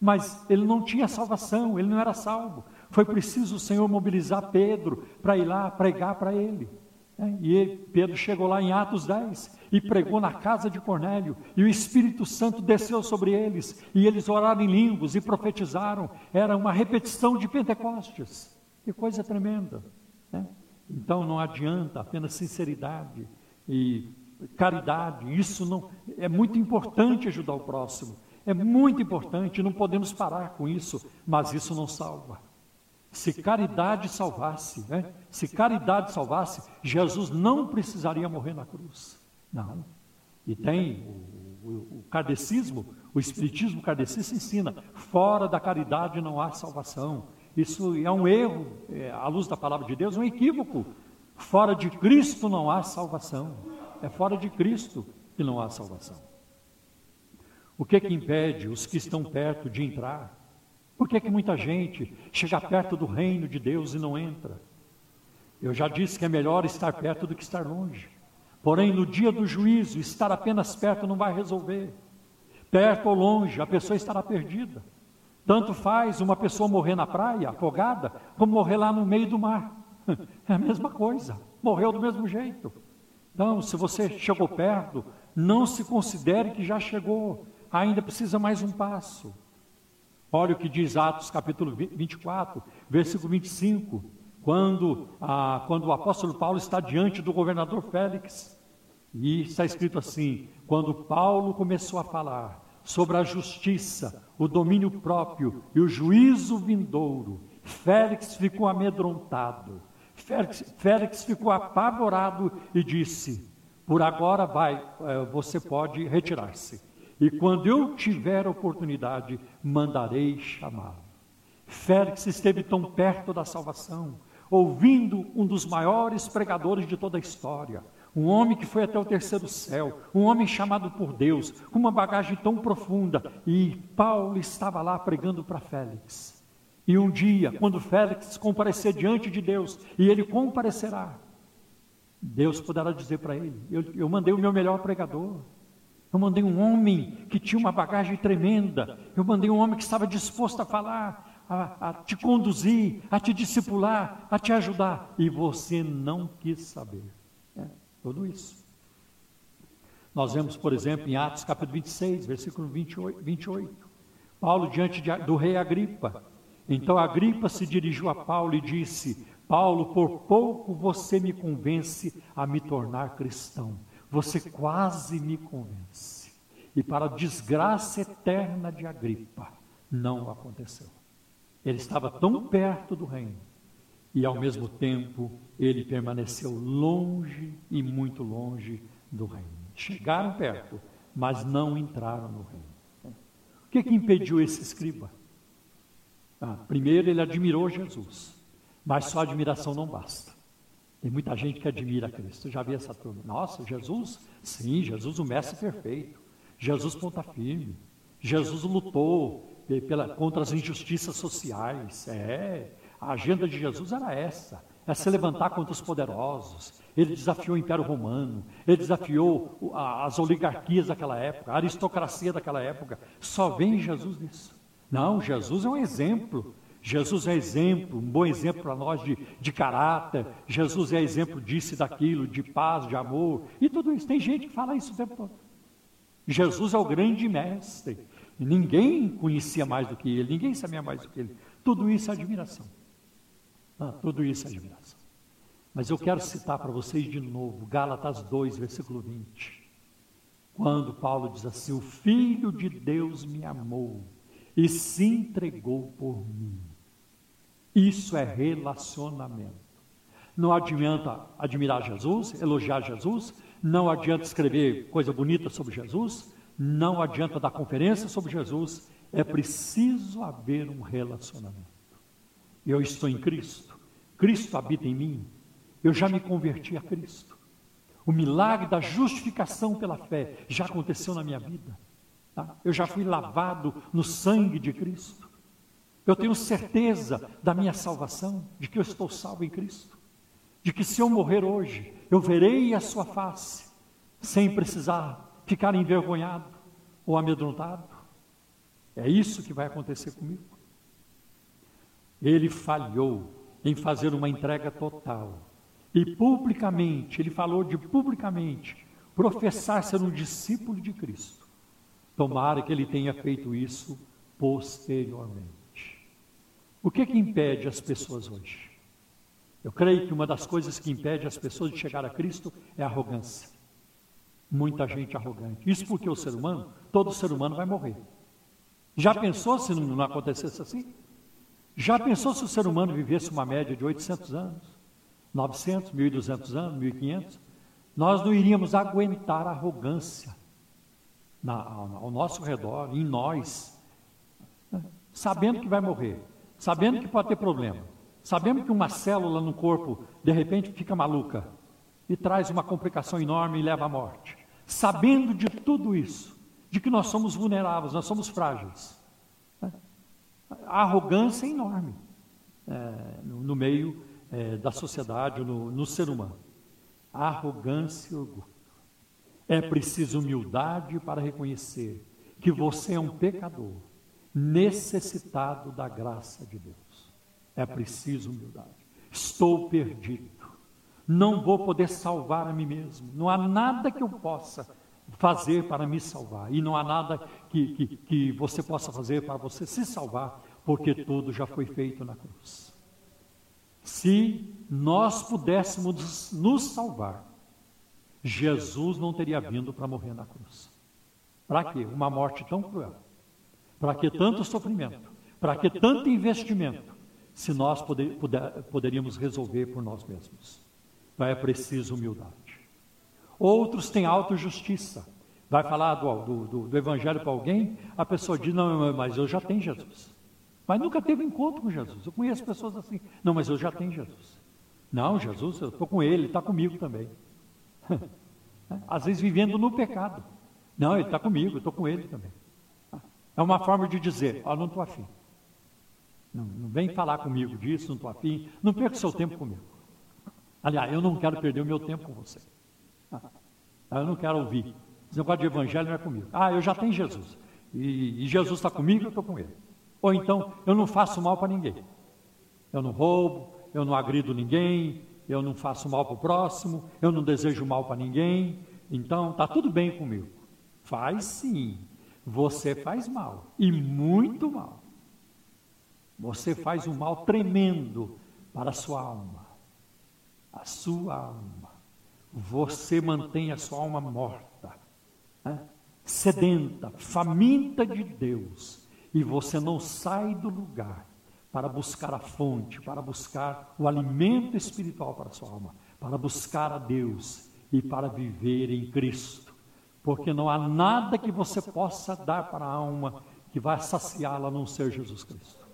mas ele não tinha salvação, ele não era salvo. Foi preciso o Senhor mobilizar Pedro para ir lá pregar para ele. E Pedro chegou lá em Atos 10 e pregou na casa de Cornélio, e o Espírito Santo desceu sobre eles, e eles oraram em línguas e profetizaram. Era uma repetição de Pentecostes. Que coisa tremenda. Né? Então não adianta apenas sinceridade e caridade. Isso não é muito importante ajudar o próximo. É muito importante, não podemos parar com isso, mas isso não salva. Se caridade salvasse, né? se caridade salvasse, Jesus não precisaria morrer na cruz. Não. E tem o, o, o o espiritismo kardecista ensina: fora da caridade não há salvação. Isso é um erro, é, à luz da palavra de Deus, um equívoco. Fora de Cristo não há salvação. É fora de Cristo que não há salvação. O que que impede os que estão perto de entrar? Por que, que muita gente chega perto do reino de Deus e não entra? Eu já disse que é melhor estar perto do que estar longe. Porém, no dia do juízo, estar apenas perto não vai resolver. Perto ou longe, a pessoa estará perdida. Tanto faz uma pessoa morrer na praia, afogada, como morrer lá no meio do mar. É a mesma coisa, morreu do mesmo jeito. Então, se você chegou perto, não se considere que já chegou, ainda precisa mais um passo. Olha o que diz Atos capítulo 24, versículo 25, quando, ah, quando o apóstolo Paulo está diante do governador Félix, e está escrito assim: quando Paulo começou a falar sobre a justiça, o domínio próprio e o juízo vindouro, Félix ficou amedrontado, Félix, Félix ficou apavorado e disse: Por agora vai, eh, você pode retirar-se e quando eu tiver oportunidade, mandarei chamá-lo. Félix esteve tão perto da salvação, ouvindo um dos maiores pregadores de toda a história, um homem que foi até o terceiro céu, um homem chamado por Deus, com uma bagagem tão profunda. E Paulo estava lá pregando para Félix. E um dia, quando Félix comparecer diante de Deus, e ele comparecerá, Deus poderá dizer para ele: eu, eu mandei o meu melhor pregador. Eu mandei um homem que tinha uma bagagem tremenda. Eu mandei um homem que estava disposto a falar, a, a, te conduzir, a te discipular, a te ajudar. E você não quis saber. É, tudo isso. Nós vemos, por exemplo, em Atos capítulo 26, versículo 28. 28 Paulo diante de, do rei Agripa. Então Agripa se dirigiu a Paulo e disse: Paulo, por pouco você me convence a me tornar cristão. Você quase me convence. E para a desgraça eterna de Agripa, não aconteceu. Ele estava tão perto do reino e ao mesmo tempo ele permaneceu longe e muito longe do reino. Chegaram perto, mas não entraram no reino. O que, que impediu esse escriba? Ah, primeiro, ele admirou Jesus, mas só admiração não basta. Tem muita gente que admira Cristo. Já vi essa turma. Nossa, Jesus, sim, Jesus o mestre perfeito. Jesus ponta firme. Jesus lutou pela, contra as injustiças sociais. É, a agenda de Jesus era essa: é se levantar contra os poderosos. Ele desafiou o Império Romano, ele desafiou as oligarquias daquela época, a aristocracia daquela época. Só vem Jesus nisso. Não, Jesus é um exemplo Jesus é exemplo, um bom exemplo para nós de, de caráter. Jesus é exemplo disso e daquilo, de paz, de amor e tudo isso. Tem gente que fala isso o tempo todo. Jesus é o grande mestre. Ninguém conhecia mais do que ele, ninguém sabia mais do que ele. Tudo isso é admiração. Ah, tudo isso é admiração. Mas eu quero citar para vocês de novo Gálatas 2, versículo 20. Quando Paulo diz assim: O Filho de Deus me amou e se entregou por mim. Isso é relacionamento. Não adianta admirar Jesus, elogiar Jesus, não adianta escrever coisa bonita sobre Jesus, não adianta dar conferência sobre Jesus, é preciso haver um relacionamento. Eu estou em Cristo, Cristo habita em mim, eu já me converti a Cristo. O milagre da justificação pela fé já aconteceu na minha vida. Tá? Eu já fui lavado no sangue de Cristo. Eu tenho certeza da minha salvação, de que eu estou salvo em Cristo, de que se eu morrer hoje, eu verei a sua face, sem precisar ficar envergonhado ou amedrontado. É isso que vai acontecer comigo. Ele falhou em fazer uma entrega total. E publicamente, ele falou de publicamente professar ser um discípulo de Cristo. Tomara que ele tenha feito isso posteriormente. O que, que impede as pessoas hoje? Eu creio que uma das coisas que impede as pessoas de chegar a Cristo é a arrogância. Muita gente arrogante. Isso porque o ser humano, todo ser humano vai morrer. Já pensou se não, não acontecesse assim? Já pensou se o ser humano vivesse uma média de 800 anos? 900, 1200 anos, 1500? Nós não iríamos aguentar a arrogância na, ao, ao nosso redor, em nós, sabendo que vai morrer sabendo que pode ter problema, sabendo que uma célula no corpo de repente fica maluca e traz uma complicação enorme e leva à morte, sabendo de tudo isso, de que nós somos vulneráveis, nós somos frágeis. Né? A arrogância é enorme é, no, meio é, da sociedade, no, no ser humano. Arrogância e orgulho. É preciso humildade para reconhecer que você é um pecador necessitado da graça de Deus. É preciso humildade. Estou perdido. Não vou poder salvar a mim mesmo. Não há nada que eu possa fazer para me salvar. E não há nada que, que, que você possa fazer para você se salvar, porque tudo já foi feito na cruz. Se nós pudéssemos nos salvar, Jesus não teria vindo para morrer na cruz. Para quê? Uma morte tão cruel. Para que tanto sofrimento? Para que tanto investimento? Se nós poder, puder, poderíamos resolver por nós mesmos. Então é preciso humildade. Outros têm autojustiça. Vai falar do, do, do, Evangelho para alguém, a pessoa diz: Não, mas eu já tenho Jesus. Mas nunca teve encontro com Jesus. Eu conheço pessoas assim. Não, mas eu já tenho Jesus. Não, Jesus, eu estou com ele, está comigo também. Às vezes vivendo no pecado. Não, ele está comigo, eu estou com ele também. É uma forma de dizer, ó, oh, não estou afim. Não, não vem falar comigo disso, não estou afim. Não perca seu tempo comigo. Aliás, eu não quero perder o meu tempo com você. Eu não quero ouvir. Esse negócio de evangelho não é comigo. Ah, eu já tenho Jesus. E, e Jesus está comigo, eu estou com ele. Ou então, eu não faço mal para ninguém. Eu não roubo, eu não agrido ninguém, eu não faço mal para o próximo, eu não desejo mal para ninguém. Então, está tudo bem comigo. Faz sim. Você faz mal. E muito mal. Você faz um mal tremendo para a sua alma. A sua alma. Você mantém a sua alma morta, né? sedenta, faminta de Deus. E você não sai do lugar para buscar a fonte, para buscar o alimento espiritual para a sua alma, para buscar a Deus e para viver em Cristo. Porque não há nada que você possa dar para a alma que vai saciá-la a não ser Jesus Cristo.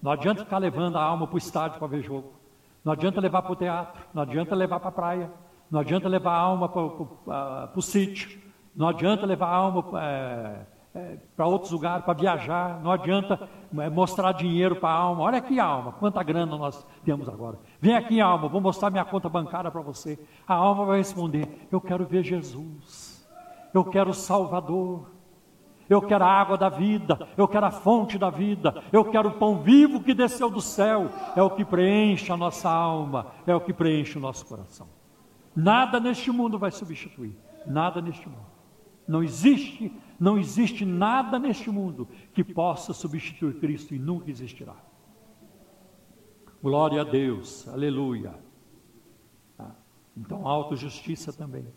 Não adianta ficar levando a alma para o estádio para ver jogo. Não adianta levar para o teatro. Não adianta levar para a praia. Não adianta levar a alma para, o sítio. Não adianta levar a alma é, é, para outros lugares, para viajar. Não adianta é, mostrar dinheiro para a alma. Olha aqui, alma, quanta grana nós temos agora. Vem aqui, alma, vou mostrar minha conta bancária para você. A alma vai responder: Eu quero ver Jesus. Eu quero o Salvador. Eu quero a água da vida, eu quero a fonte da vida, eu quero o pão vivo que desceu do céu, é o que preenche a nossa alma, é o que preenche o nosso coração. Nada neste mundo vai substituir, nada neste mundo. Não existe, não existe nada neste mundo que possa substituir Cristo e nunca existirá. Glória a Deus, aleluia. Tá? Então, autojustiça também.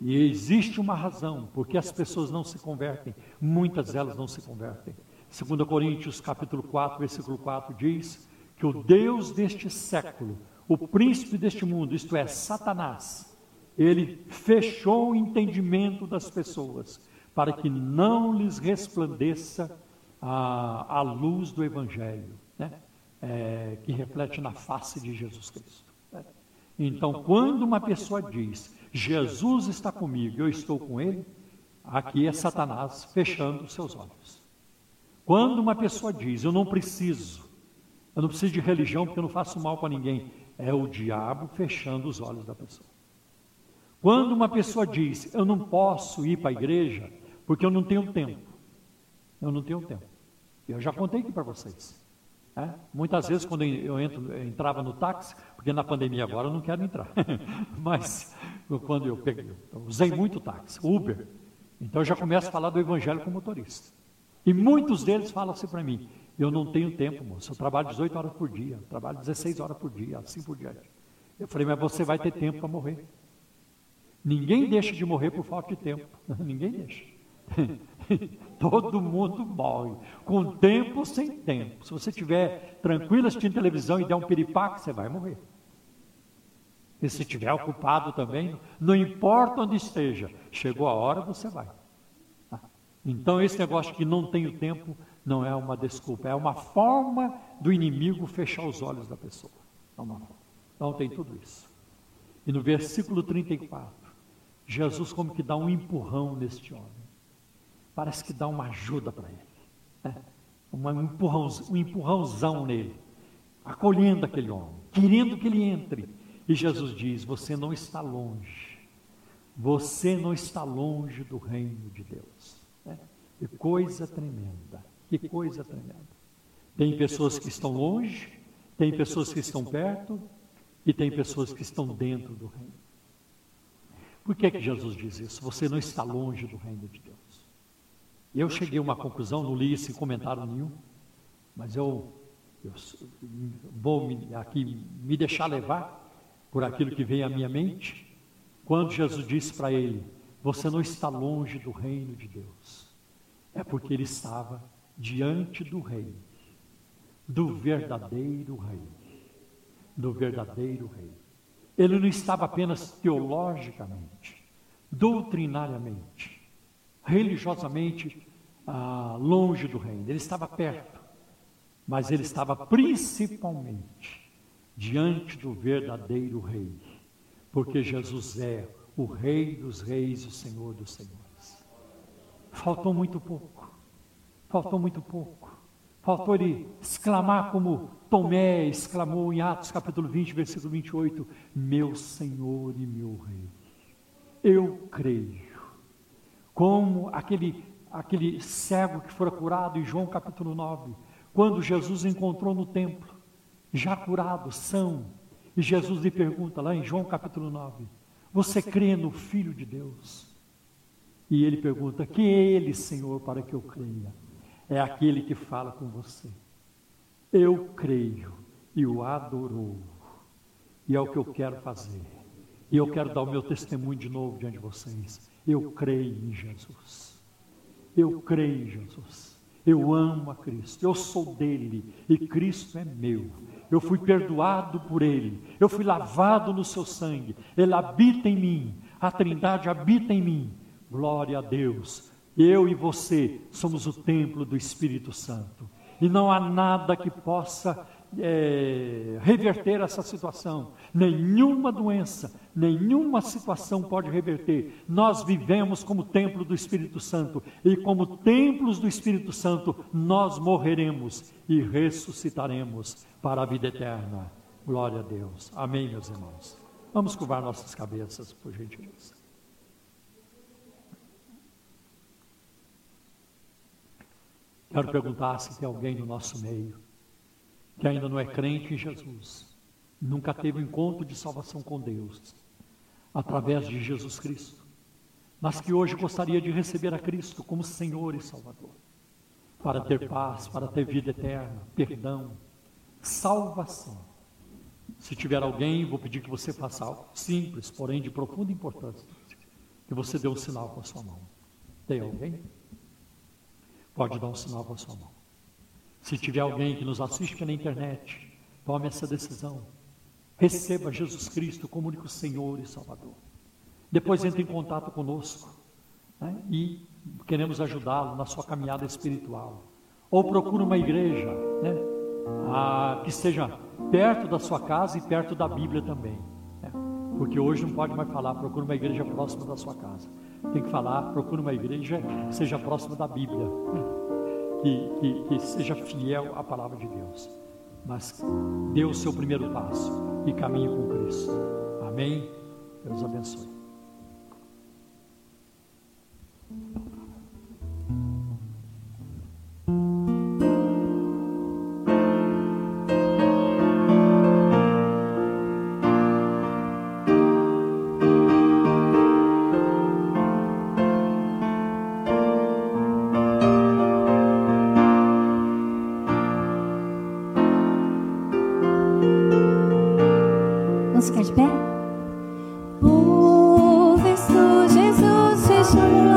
E existe uma razão porque as pessoas não se convertem, muitas delas não se convertem. 2 Coríntios capítulo 4, versículo 4 diz que o Deus deste século, o príncipe deste mundo, isto é, Satanás, ele fechou o entendimento das pessoas para que não lhes resplandeça a, a luz do Evangelho, né? É, que reflete na face de Jesus Cristo. Então, quando uma pessoa diz Jesus está comigo, eu estou com ele, aqui é Satanás fechando seus olhos. Quando uma pessoa diz, eu não preciso, eu não preciso de religião porque eu não faço mal para ninguém, é o diabo fechando os olhos da pessoa. Quando uma pessoa diz, eu não posso ir para a igreja porque eu não tenho tempo, eu não tenho tempo. Eu já contei aqui para vocês. É? Muitas vezes, quando eu, entro, eu entrava no táxi, porque na pandemia agora eu não quero entrar, mas quando eu, peguei, eu usei muito táxi, Uber, então eu já começo a falar do evangelho com motorista. E muitos deles falam assim para mim: eu não tenho tempo, moço, eu trabalho 18 horas por dia, trabalho 16 horas por dia, assim por diante. Eu falei, mas você vai ter tempo para morrer. Ninguém deixa de morrer por falta de tempo, ninguém deixa. Todo mundo morre, com tempo ou sem tempo. Se você estiver tranquilo assistindo televisão e der um piripaque, você vai morrer. E se estiver ocupado também, não importa onde esteja, chegou a hora, você vai. Então, esse negócio que não tenho tempo não é uma desculpa, é uma forma do inimigo fechar os olhos da pessoa. Então, tem tudo isso. E no versículo 34, Jesus, como que dá um empurrão neste homem parece que dá uma ajuda para ele. Né? Um, empurrão, um empurrãozão nele, acolhendo aquele homem, querendo que ele entre. E Jesus diz: Você não está longe, você não está longe do reino de Deus. Né? Que coisa tremenda, que coisa tremenda. Tem pessoas que estão longe, tem pessoas que estão perto e tem pessoas que estão dentro do reino. Por que, que Jesus diz isso? Você não está longe do reino de Deus. Eu cheguei a uma conclusão, não li esse comentário nenhum, mas eu, eu vou me, aqui me deixar levar por aquilo que vem à minha mente, quando Jesus disse para ele: Você não está longe do reino de Deus. É porque ele estava diante do rei, do verdadeiro rei. Do verdadeiro rei. Ele não estava apenas teologicamente, doutrinariamente, religiosamente ah, longe do reino, ele estava perto, mas ele estava principalmente diante do verdadeiro rei, porque Jesus é o Rei dos Reis e o Senhor dos Senhores. Faltou muito pouco, faltou muito pouco. Faltou ele exclamar como Tomé exclamou em Atos capítulo 20, versículo 28, meu Senhor e meu Rei. Eu creio. Como aquele, aquele cego que fora curado em João capítulo 9, quando Jesus encontrou no templo, já curado, são, e Jesus lhe pergunta lá em João capítulo 9: Você crê no Filho de Deus? E ele pergunta: Quem é ele, Senhor, para que eu creia? É aquele que fala com você. Eu creio e o adorou. E é o que eu quero fazer. E eu quero dar o meu testemunho de novo diante de vocês. Eu creio em Jesus. Eu creio em Jesus. Eu amo a Cristo. Eu sou dele e Cristo é meu. Eu fui perdoado por ele. Eu fui lavado no seu sangue. Ele habita em mim. A Trindade habita em mim. Glória a Deus. Eu e você somos o templo do Espírito Santo. E não há nada que possa é, reverter essa situação. Nenhuma doença, nenhuma situação pode reverter. Nós vivemos como templo do Espírito Santo. E como templos do Espírito Santo, nós morreremos e ressuscitaremos para a vida eterna. Glória a Deus. Amém, meus irmãos. Vamos curvar nossas cabeças, por gentileza. Quero perguntar se tem alguém no nosso meio que ainda não é crente em Jesus, nunca teve um encontro de salvação com Deus, através de Jesus Cristo, mas que hoje gostaria de receber a Cristo como Senhor e Salvador, para ter paz, para ter vida eterna, perdão, salvação. Se tiver alguém, vou pedir que você faça algo simples, porém de profunda importância, que você dê um sinal com a sua mão. Tem alguém? pode dar um sinal com a sua mão. Se tiver alguém que nos assiste pela internet, tome essa decisão. Receba Jesus Cristo como único Senhor e Salvador. Depois entre em contato conosco né? e queremos ajudá-lo na sua caminhada espiritual. Ou procure uma igreja né? ah, que esteja perto da sua casa e perto da Bíblia também. Né? Porque hoje não pode mais falar, procure uma igreja próxima da sua casa tem que falar, procure uma igreja que seja próxima da Bíblia, que seja fiel à palavra de Deus. Mas dê o seu primeiro passo e caminhe com Cristo. Amém? Deus abençoe. Vamos ficar de pé? Povo, tu, Jesus, seja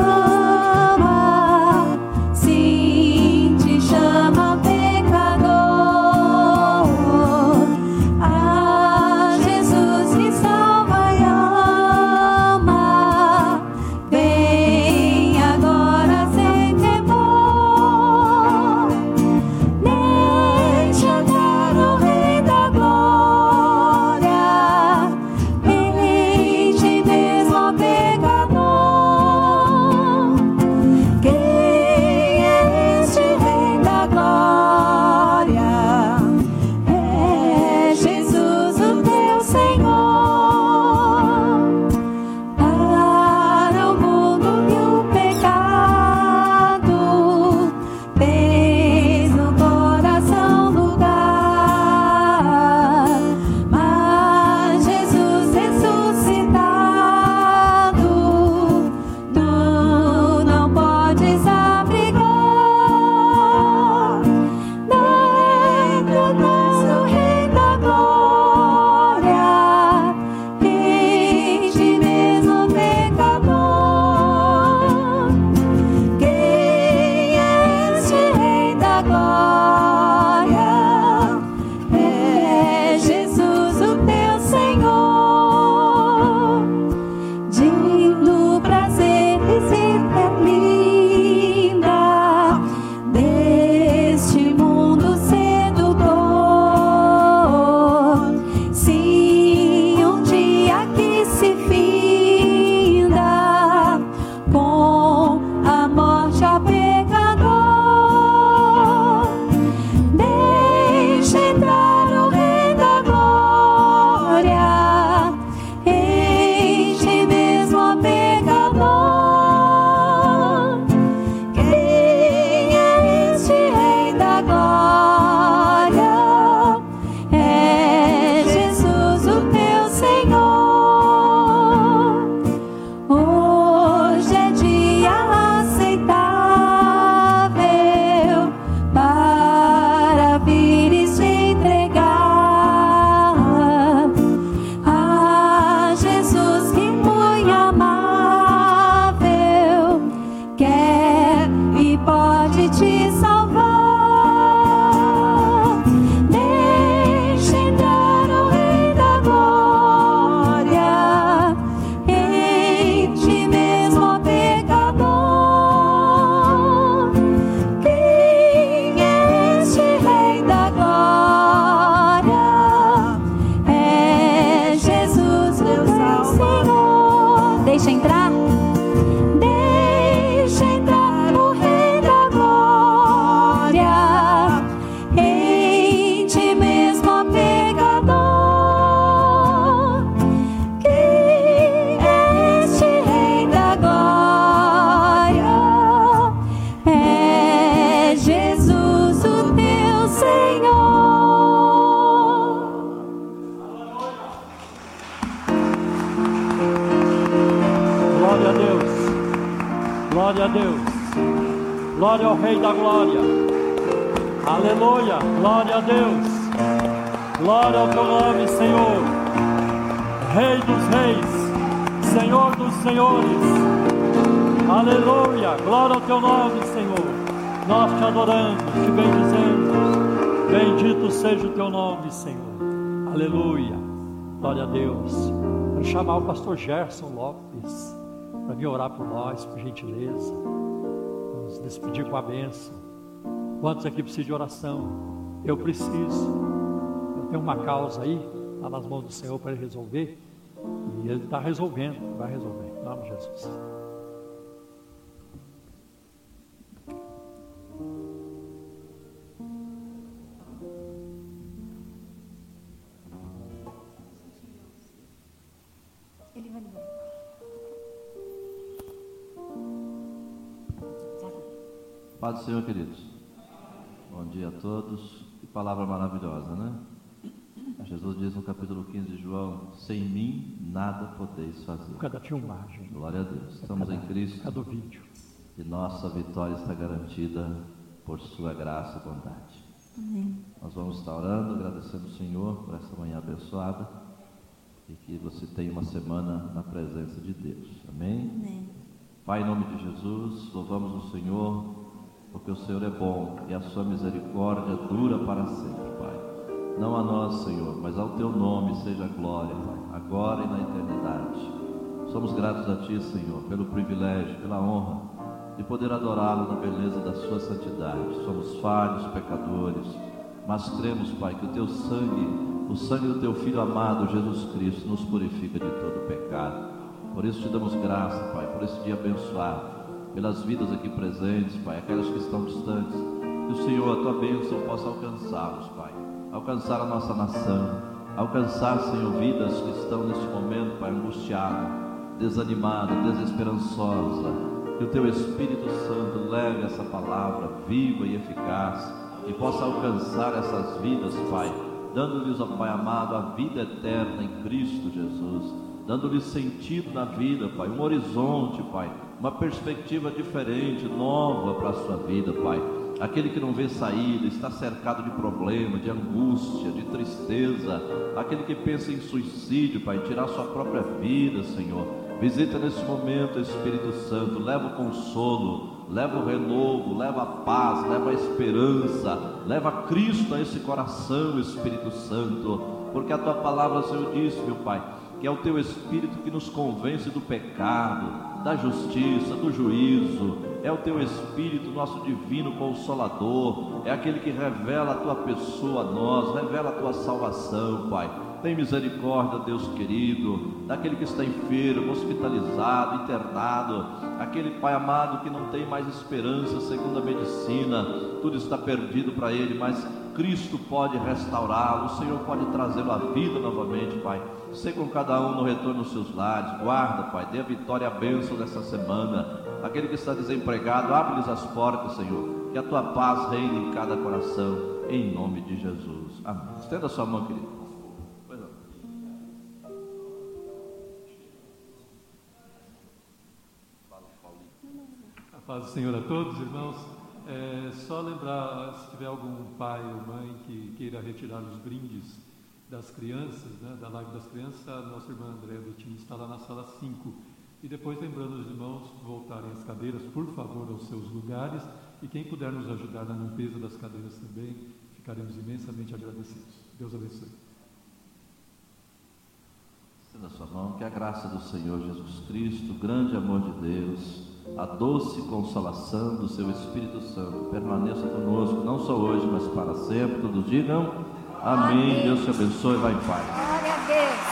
chamar o pastor Gerson Lopes para vir orar por nós, por gentileza. Vamos despedir com a bênção. Quantos aqui precisam de oração? Eu preciso. Eu tenho uma causa aí, está nas mãos do Senhor para ele resolver. E ele está resolvendo, vai resolver. Em nome de Jesus. Paz do Senhor, queridos. Bom dia a todos. Que palavra maravilhosa, né? Jesus diz no capítulo 15 de João: Sem mim nada podeis fazer. Cada filmagem. Glória a Deus. Estamos em Cristo. Cada vídeo. E nossa vitória está garantida por Sua graça e bondade. Amém. Nós vamos estar orando, agradecendo o Senhor por essa manhã abençoada e que você tenha uma semana na presença de Deus. Amém? Amém. Pai, em nome de Jesus, louvamos o Senhor porque o Senhor é bom e a sua misericórdia dura para sempre, Pai. Não a nós, Senhor, mas ao teu nome seja glória, Pai, agora e na eternidade. Somos gratos a Ti, Senhor, pelo privilégio, pela honra de poder adorá-lo na beleza da Sua santidade. Somos falhos, pecadores, mas cremos, Pai, que o Teu sangue, o sangue do Teu Filho amado, Jesus Cristo, nos purifica de todo pecado. Por isso te damos graça, Pai, por esse dia abençoado pelas vidas aqui presentes, Pai, aquelas que estão distantes. Que o Senhor, a tua bênção, possa alcançá-los, Pai. Alcançar a nossa nação. Alcançar, Senhor, vidas que estão neste momento, Pai, angustiada, desanimada, desesperançosa. Que o teu Espírito Santo leve essa palavra viva e eficaz e possa alcançar essas vidas, Pai, dando-lhes, ó Pai amado, a vida eterna em Cristo Jesus, dando-lhes sentido na vida, Pai, um horizonte, Pai, uma perspectiva diferente, nova para a sua vida, Pai. Aquele que não vê saída, está cercado de problema, de angústia, de tristeza, aquele que pensa em suicídio, Pai, tirar sua própria vida, Senhor. Visita nesse momento, Espírito Santo, leva o consolo, leva o renovo, leva a paz, leva a esperança, leva Cristo a esse coração, Espírito Santo, porque a tua palavra, Senhor, disse, meu Pai, que é o teu Espírito que nos convence do pecado, da justiça, do juízo, é o teu Espírito, nosso divino consolador, é aquele que revela a tua pessoa a nós, revela a tua salvação, Pai. Tem misericórdia, Deus querido, daquele que está enfermo, hospitalizado, internado, aquele Pai amado que não tem mais esperança segundo a medicina, tudo está perdido para ele, mas Cristo pode restaurá-lo, o Senhor pode trazê-lo à vida novamente, Pai. Ser com cada um no retorno dos seus lares, guarda, Pai, dê a vitória e a bênção dessa semana. Aquele que está desempregado, abre-lhes as portas, Senhor, que a tua paz reine em cada coração, em nome de Jesus. Amém. Estenda a sua mão, querido. Paz do Senhor a todos, irmãos. É, só lembrar, se tiver algum pai ou mãe que queira retirar os brindes das crianças, né, da live das crianças, a nossa irmã Andréa Bettini está lá na sala 5. E depois lembrando os irmãos voltarem as cadeiras, por favor, aos seus lugares. E quem puder nos ajudar na limpeza das cadeiras também, ficaremos imensamente agradecidos. Deus abençoe. Na sua mão, que a graça do Senhor Jesus Cristo, grande amor de Deus, a doce consolação do seu Espírito Santo permaneça conosco, não só hoje, mas para sempre. Todos digam amém. amém. Deus te abençoe. Vai em paz. Glória a Deus.